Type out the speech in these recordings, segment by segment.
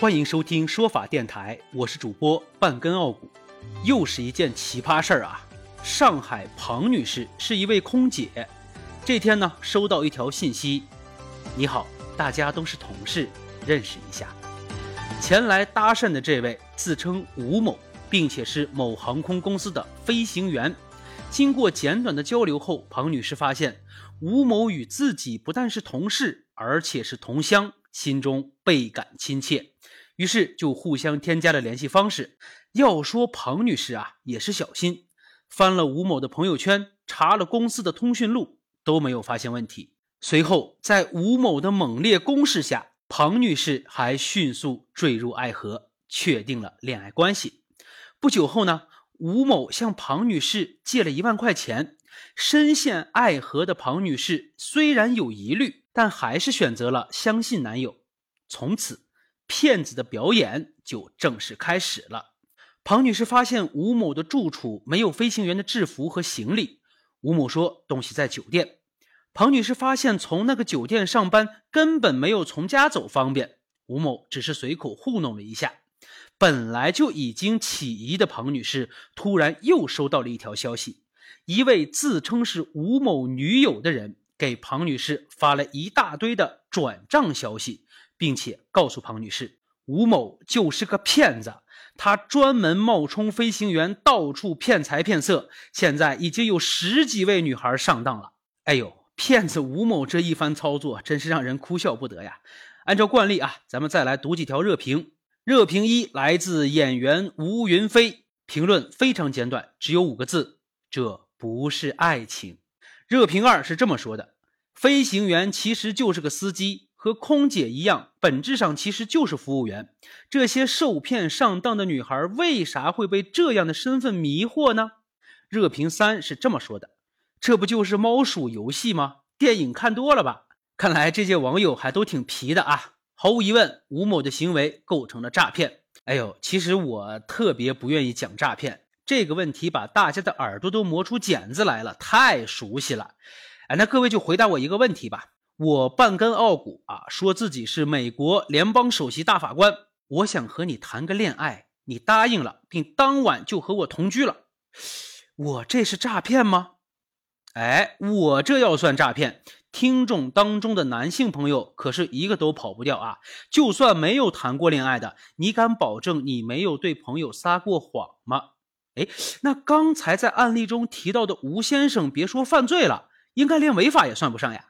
欢迎收听说法电台，我是主播半根傲骨。又是一件奇葩事儿啊！上海庞女士是一位空姐，这天呢收到一条信息：“你好，大家都是同事，认识一下。”前来搭讪的这位自称吴某，并且是某航空公司的飞行员。经过简短的交流后，庞女士发现吴某与自己不但是同事，而且是同乡，心中倍感亲切，于是就互相添加了联系方式。要说庞女士啊，也是小心，翻了吴某的朋友圈，查了公司的通讯录，都没有发现问题。随后，在吴某的猛烈攻势下，庞女士还迅速坠入爱河，确定了恋爱关系。不久后呢？吴某向庞女士借了一万块钱，深陷爱河的庞女士虽然有疑虑，但还是选择了相信男友。从此，骗子的表演就正式开始了。庞女士发现吴某的住处没有飞行员的制服和行李，吴某说东西在酒店。庞女士发现从那个酒店上班根本没有从家走方便，吴某只是随口糊弄了一下。本来就已经起疑的庞女士，突然又收到了一条消息：一位自称是吴某女友的人给庞女士发了一大堆的转账消息，并且告诉庞女士，吴某就是个骗子，他专门冒充飞行员，到处骗财骗色，现在已经有十几位女孩上当了。哎呦，骗子吴某这一番操作，真是让人哭笑不得呀！按照惯例啊，咱们再来读几条热评。热评一来自演员吴云飞，评论非常简短，只有五个字：这不是爱情。热评二是这么说的：飞行员其实就是个司机，和空姐一样，本质上其实就是服务员。这些受骗上当的女孩为啥会被这样的身份迷惑呢？热评三是这么说的：这不就是猫鼠游戏吗？电影看多了吧？看来这些网友还都挺皮的啊。毫无疑问，吴某的行为构成了诈骗。哎呦，其实我特别不愿意讲诈骗这个问题，把大家的耳朵都磨出茧子来了，太熟悉了。哎，那各位就回答我一个问题吧。我半根傲骨啊，说自己是美国联邦首席大法官，我想和你谈个恋爱，你答应了，并当晚就和我同居了，我这是诈骗吗？哎，我这要算诈骗。听众当中的男性朋友可是一个都跑不掉啊！就算没有谈过恋爱的，你敢保证你没有对朋友撒过谎吗？哎，那刚才在案例中提到的吴先生，别说犯罪了，应该连违法也算不上呀！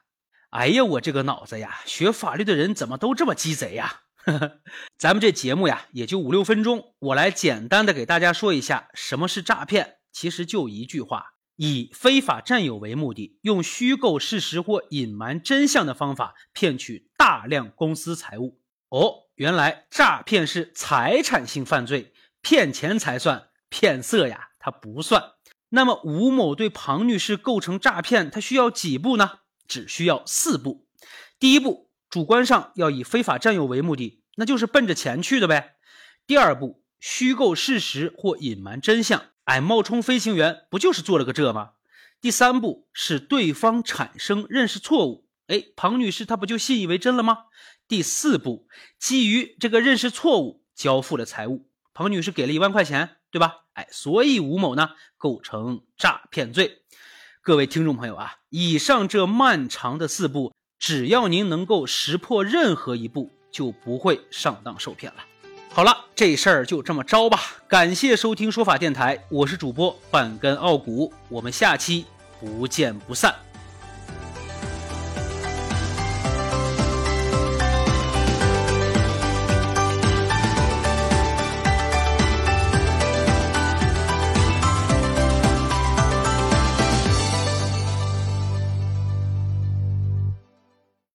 哎呀，我这个脑子呀，学法律的人怎么都这么鸡贼呀？咱们这节目呀，也就五六分钟，我来简单的给大家说一下什么是诈骗，其实就一句话。以非法占有为目的，用虚构事实或隐瞒真相的方法骗取大量公司财物。哦，原来诈骗是财产性犯罪，骗钱才算，骗色呀，它不算。那么吴某对庞女士构成诈骗，他需要几步呢？只需要四步。第一步，主观上要以非法占有为目的，那就是奔着钱去的呗。第二步，虚构事实或隐瞒真相。哎，冒充飞行员不就是做了个这吗？第三步是对方产生认识错误，哎，庞女士她不就信以为真了吗？第四步，基于这个认识错误，交付了财物，庞女士给了一万块钱，对吧？哎，所以吴某呢构成诈骗罪。各位听众朋友啊，以上这漫长的四步，只要您能够识破任何一步，就不会上当受骗了。好了，这事儿就这么着吧。感谢收听说法电台，我是主播半根傲骨，我们下期不见不散。